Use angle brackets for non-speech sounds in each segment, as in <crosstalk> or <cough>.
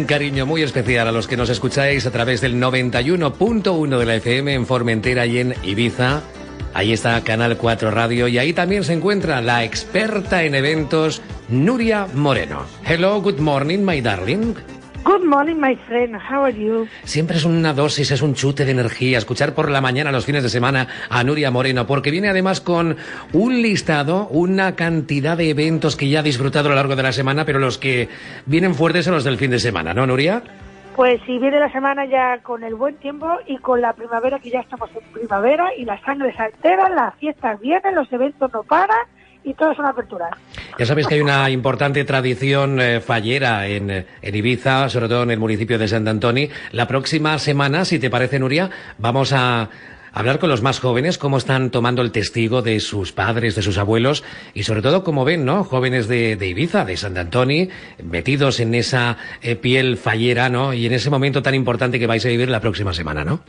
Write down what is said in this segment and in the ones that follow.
Un cariño muy especial a los que nos escucháis a través del 91.1 de la FM en Formentera y en Ibiza. Ahí está Canal 4 Radio y ahí también se encuentra la experta en eventos Nuria Moreno. Hello, good morning, my darling. Good morning, my friend. How are you? Siempre es una dosis, es un chute de energía escuchar por la mañana, los fines de semana, a Nuria Moreno, porque viene además con un listado, una cantidad de eventos que ya ha disfrutado a lo largo de la semana, pero los que vienen fuertes son los del fin de semana, ¿no, Nuria? Pues sí, viene la semana ya con el buen tiempo y con la primavera, que ya estamos en primavera y la sangre se altera, las fiestas vienen, los eventos no paran y todo es una apertura. Ya sabéis que hay una importante tradición eh, fallera en, eh, en, Ibiza, sobre todo en el municipio de Sant Antoni. La próxima semana, si te parece, Nuria, vamos a hablar con los más jóvenes, cómo están tomando el testigo de sus padres, de sus abuelos, y sobre todo cómo ven, ¿no? Jóvenes de, de Ibiza, de Sant Antoni, metidos en esa eh, piel fallera, ¿no? Y en ese momento tan importante que vais a vivir la próxima semana, ¿no?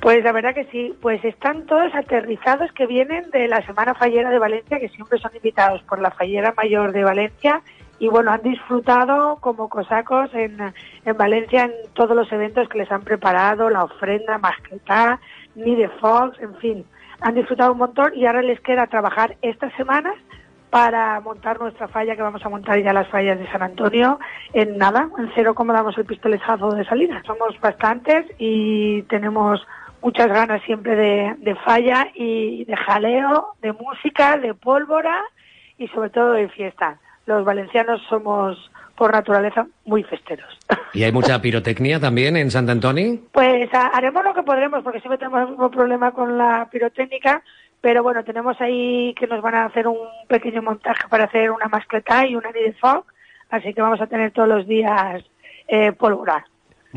Pues la verdad que sí, pues están todos aterrizados que vienen de la Semana Fallera de Valencia, que siempre son invitados por la Fallera Mayor de Valencia, y bueno, han disfrutado como cosacos en, en Valencia en todos los eventos que les han preparado, la ofrenda, masquetá, ni de Fox, en fin, han disfrutado un montón y ahora les queda trabajar estas semanas para montar nuestra falla, que vamos a montar ya las fallas de San Antonio en nada, en cero como damos el pistoletazo de salida. Somos bastantes y tenemos muchas ganas siempre de, de, falla y de jaleo, de música, de pólvora y sobre todo de fiesta. Los valencianos somos por naturaleza muy festeros. <laughs> ¿Y hay mucha pirotecnia también en Sant Antoni? Pues haremos lo que podremos porque siempre tenemos un problema con la pirotécnica, pero bueno, tenemos ahí que nos van a hacer un pequeño montaje para hacer una mascleta y una de fog, así que vamos a tener todos los días eh, pólvora.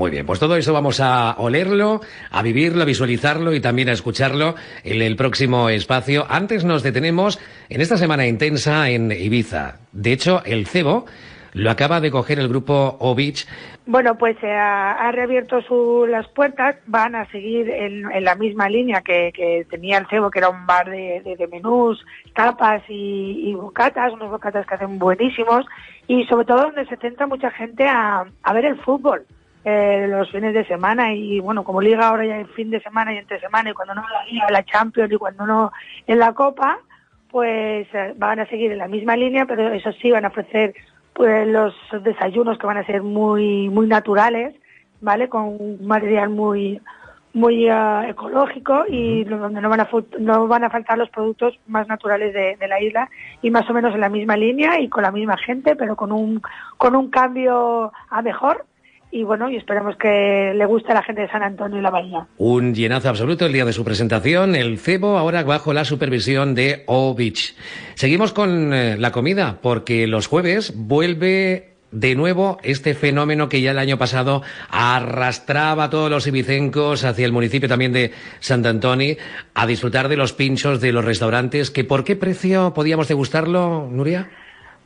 Muy bien, pues todo eso vamos a olerlo, a vivirlo, a visualizarlo y también a escucharlo en el próximo espacio. Antes nos detenemos en esta semana intensa en Ibiza. De hecho, el cebo lo acaba de coger el grupo Ovich. Bueno, pues eh, ha reabierto su, las puertas, van a seguir en, la misma línea que, tenía el cebo, que era un bar de, de, de menús, tapas y, y, bocatas, unos bocatas que hacen buenísimos, y sobre todo donde se centra mucha gente a, a ver el fútbol eh, los fines de semana y bueno, como liga ahora ya en fin de semana y entre semana y cuando no la liga, la Champions y cuando no en la Copa, pues eh, van a seguir en la misma línea, pero eso sí van a ofrecer pues los desayunos que van a ser muy muy naturales, ¿vale? Con material muy muy uh, ecológico y donde no van a no van a faltar los productos más naturales de, de, la isla y más o menos en la misma línea y con la misma gente, pero con un con un cambio a mejor y bueno, y esperamos que le guste a la gente de San Antonio y la Bahía. Un llenazo absoluto el día de su presentación, el cebo ahora bajo la supervisión de O Beach. Seguimos con eh, la comida, porque los jueves vuelve de nuevo este fenómeno que ya el año pasado arrastraba a todos los ibicencos hacia el municipio también de Sant Antoni a disfrutar de los pinchos de los restaurantes, que por qué precio podíamos degustarlo, Nuria?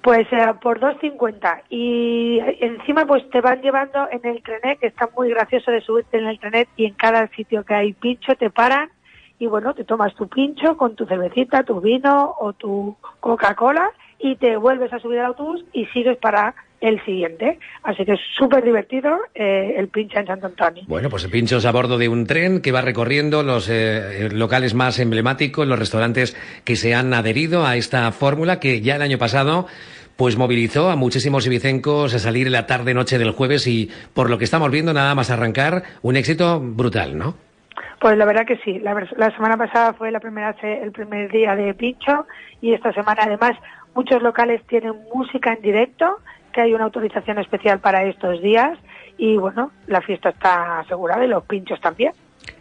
Pues eh, por 2.50 y encima pues te van llevando en el trenet, que está muy gracioso de subirte en el trenet y en cada sitio que hay pincho te paran y bueno, te tomas tu pincho con tu cervecita, tu vino o tu Coca-Cola y te vuelves a subir al autobús y sigues para el siguiente. Así que es súper divertido eh, el pincho en Santo Antonio. Bueno, pues pinchos a bordo de un tren que va recorriendo los eh, locales más emblemáticos, los restaurantes que se han adherido a esta fórmula que ya el año pasado pues movilizó a muchísimos ibicencos a salir la tarde-noche del jueves y por lo que estamos viendo nada más arrancar, un éxito brutal, ¿no? Pues la verdad que sí. La, la, semana pasada fue la primera el primer día de pincho y esta semana además muchos locales tienen música en directo que hay una autorización especial para estos días y bueno, la fiesta está asegurada y los pinchos también.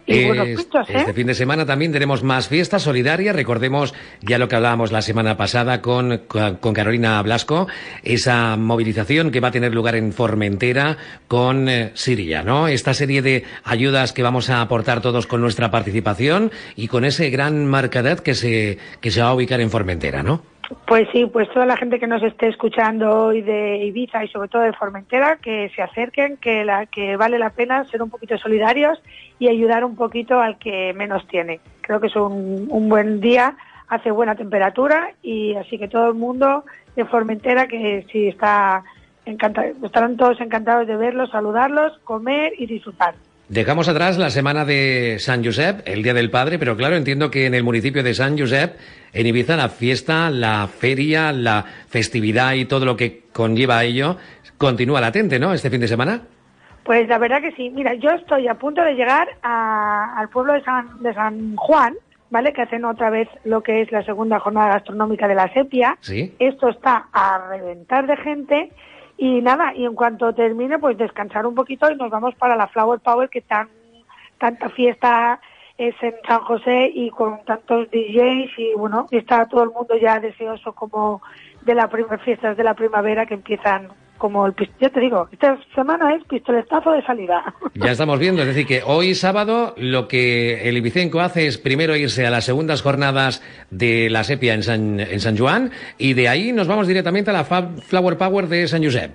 Y buenos pinchos, ¿eh? Este fin de semana también tenemos más fiestas solidarias. Recordemos ya lo que hablábamos la semana pasada con, con Carolina Blasco, esa movilización que va a tener lugar en Formentera con eh, Siria, ¿no? Esta serie de ayudas que vamos a aportar todos con nuestra participación y con ese gran marcadad que se, que se va a ubicar en Formentera, ¿no? Pues sí, pues toda la gente que nos esté escuchando hoy de Ibiza y sobre todo de Formentera, que se acerquen, que, la, que vale la pena ser un poquito solidarios y ayudar un poquito al que menos tiene. Creo que es un, un buen día, hace buena temperatura y así que todo el mundo de Formentera que sí está encantado, estarán todos encantados de verlos, saludarlos, comer y disfrutar. Dejamos atrás la semana de San Josep, el Día del Padre, pero claro, entiendo que en el municipio de San Josep, en Ibiza, la fiesta, la feria, la festividad y todo lo que conlleva a ello continúa latente, ¿no? Este fin de semana. Pues la verdad que sí. Mira, yo estoy a punto de llegar a, al pueblo de San, de San Juan, ¿vale? Que hacen otra vez lo que es la segunda jornada gastronómica de la sepia. Sí. Esto está a reventar de gente y nada, y en cuanto termine, pues descansar un poquito y nos vamos para la Flower Power, que tan tanta fiesta es en San José y con tantos DJs y bueno, está todo el mundo ya deseoso como de la primera fiestas de la primavera que empiezan como el ya te digo, esta semana es pistoletazo de salida. <laughs> Ya estamos viendo, es decir, que hoy sábado lo que el Ibicenco hace es primero irse a las segundas jornadas de la sepia en San, en San Juan y de ahí nos vamos directamente a la Flower Power de San Josep.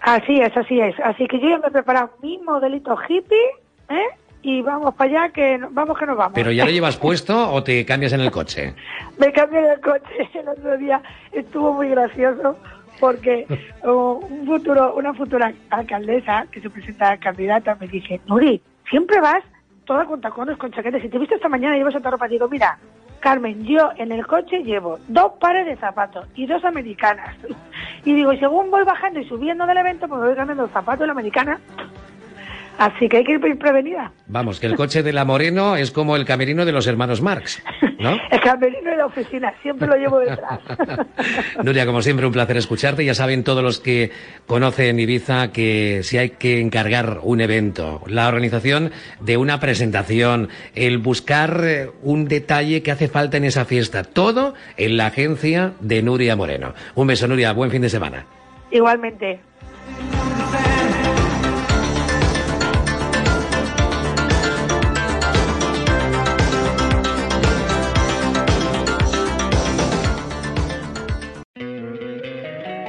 Así es, así es. Así que yo ya me he preparado mi modelito hippie, ¿eh? Y vamos para allá, que vamos que nos vamos. ¿Pero ya lo llevas <laughs> puesto o te cambias en el coche? me cambié en el coche el otro día, estuvo muy gracioso porque un futuro, una futura alcaldesa que se presenta candidata me dice, Nuri, siempre vas toda con tacones, con chaquetas. Si te he visto esta mañana llevas otra ropa, digo, mira, Carmen, yo en el coche llevo dos pares de zapatos y dos americanas. <laughs> Y digo, y según voy bajando y subiendo del evento, pues voy cambiando el zapato y la americana. Así que hay que ir prevenida. Vamos, que el coche de la Moreno es como el camerino de los hermanos Marx, <laughs> ¿no? el camerino de la oficina, siempre lo llevo detrás. <laughs> Nuria, como siempre, un placer escucharte. Ya saben todos los que conocen Ibiza que si hay que encargar un evento, la organización de una presentación, el buscar eh, un detalle que hace falta en esa fiesta, todo en la agencia de Nuria Moreno. Un beso, Nuria, buen fin de semana. Igualmente.